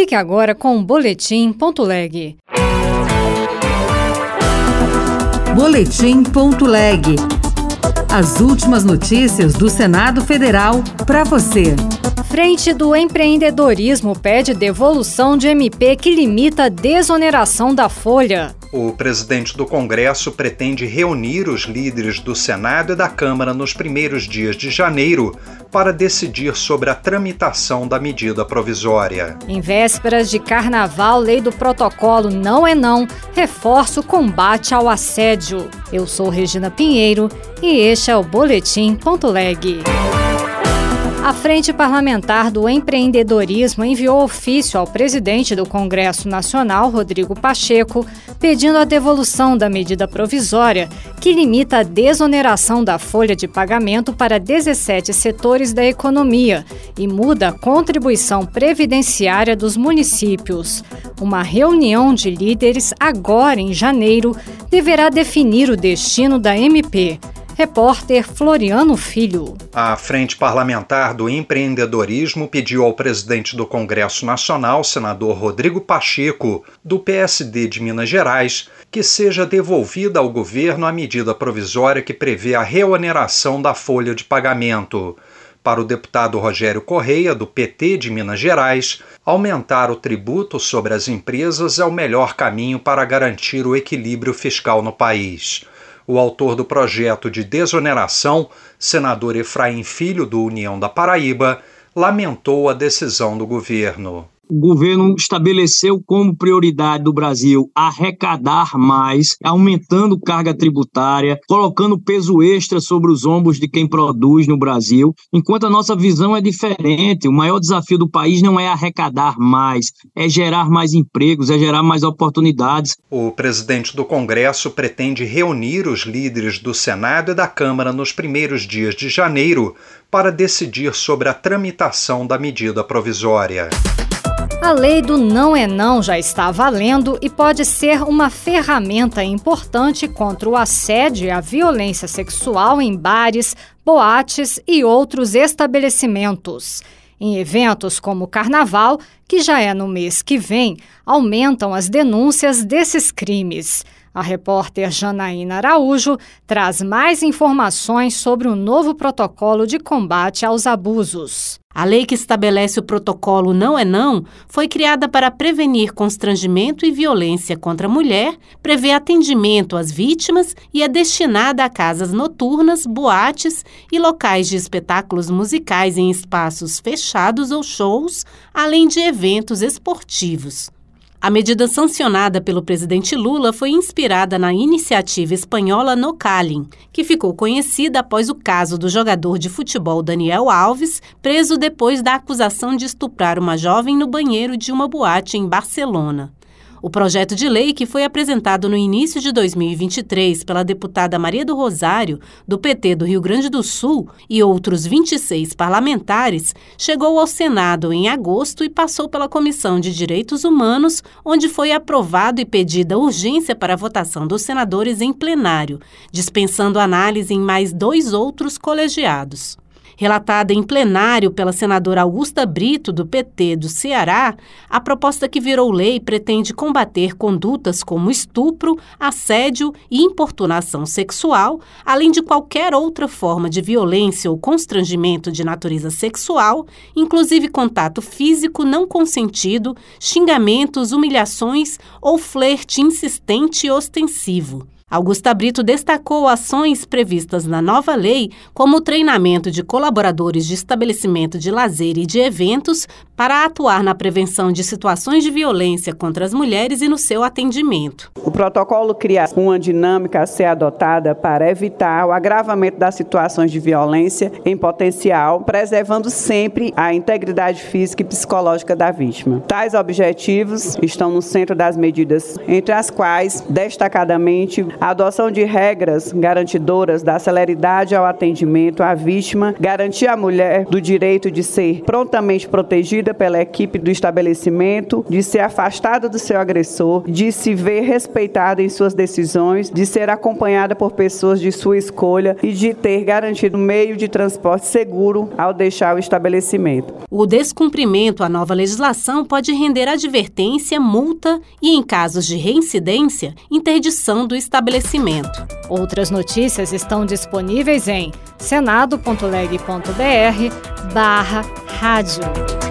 Fique agora com o Boletim.leg. Boletim.leg. As últimas notícias do Senado Federal para você. Frente do Empreendedorismo pede devolução de MP que limita a desoneração da folha. O presidente do Congresso pretende reunir os líderes do Senado e da Câmara nos primeiros dias de janeiro para decidir sobre a tramitação da medida provisória. Em vésperas de carnaval, lei do protocolo não é não, reforça o combate ao assédio. Eu sou Regina Pinheiro e este é o Boletim.leg. A Frente Parlamentar do Empreendedorismo enviou ofício ao presidente do Congresso Nacional, Rodrigo Pacheco, pedindo a devolução da medida provisória que limita a desoneração da folha de pagamento para 17 setores da economia e muda a contribuição previdenciária dos municípios. Uma reunião de líderes, agora em janeiro, deverá definir o destino da MP. Repórter Floriano Filho. A Frente Parlamentar do Empreendedorismo pediu ao presidente do Congresso Nacional, senador Rodrigo Pacheco, do PSD de Minas Gerais, que seja devolvida ao governo a medida provisória que prevê a reoneração da folha de pagamento. Para o deputado Rogério Correia, do PT de Minas Gerais, aumentar o tributo sobre as empresas é o melhor caminho para garantir o equilíbrio fiscal no país. O autor do projeto de desoneração, senador Efraim Filho, do União da Paraíba, lamentou a decisão do governo o governo estabeleceu como prioridade do Brasil arrecadar mais, aumentando carga tributária, colocando peso extra sobre os ombros de quem produz no Brasil, enquanto a nossa visão é diferente. O maior desafio do país não é arrecadar mais, é gerar mais empregos, é gerar mais oportunidades. O presidente do Congresso pretende reunir os líderes do Senado e da Câmara nos primeiros dias de janeiro para decidir sobre a tramitação da medida provisória. A lei do não é não já está valendo e pode ser uma ferramenta importante contra o assédio e a violência sexual em bares, boates e outros estabelecimentos. Em eventos como o Carnaval, que já é no mês que vem, aumentam as denúncias desses crimes. A repórter Janaína Araújo traz mais informações sobre o novo protocolo de combate aos abusos. A lei que estabelece o protocolo Não é Não foi criada para prevenir constrangimento e violência contra a mulher, prevê atendimento às vítimas e é destinada a casas noturnas, boates e locais de espetáculos musicais em espaços fechados ou shows, além de eventos esportivos. A medida sancionada pelo presidente Lula foi inspirada na iniciativa espanhola No Calling, que ficou conhecida após o caso do jogador de futebol Daniel Alves, preso depois da acusação de estuprar uma jovem no banheiro de uma boate em Barcelona. O projeto de lei, que foi apresentado no início de 2023 pela deputada Maria do Rosário, do PT do Rio Grande do Sul, e outros 26 parlamentares, chegou ao Senado em agosto e passou pela Comissão de Direitos Humanos, onde foi aprovado e pedida urgência para a votação dos senadores em plenário, dispensando análise em mais dois outros colegiados. Relatada em plenário pela senadora Augusta Brito, do PT do Ceará, a proposta que virou lei pretende combater condutas como estupro, assédio e importunação sexual, além de qualquer outra forma de violência ou constrangimento de natureza sexual, inclusive contato físico não consentido, xingamentos, humilhações ou flerte insistente e ostensivo. Augusta Brito destacou ações previstas na nova lei, como o treinamento de colaboradores de estabelecimento de lazer e de eventos para atuar na prevenção de situações de violência contra as mulheres e no seu atendimento. O protocolo cria uma dinâmica a ser adotada para evitar o agravamento das situações de violência em potencial, preservando sempre a integridade física e psicológica da vítima. Tais objetivos estão no centro das medidas, entre as quais, destacadamente, a adoção de regras garantidoras da celeridade ao atendimento à vítima, garantir à mulher do direito de ser prontamente protegida acolhida pela equipe do estabelecimento, de ser afastada do seu agressor, de se ver respeitada em suas decisões, de ser acompanhada por pessoas de sua escolha e de ter garantido meio de transporte seguro ao deixar o estabelecimento. O descumprimento à nova legislação pode render advertência, multa e, em casos de reincidência, interdição do estabelecimento. Outras notícias estão disponíveis em senado.leg.br barra rádio.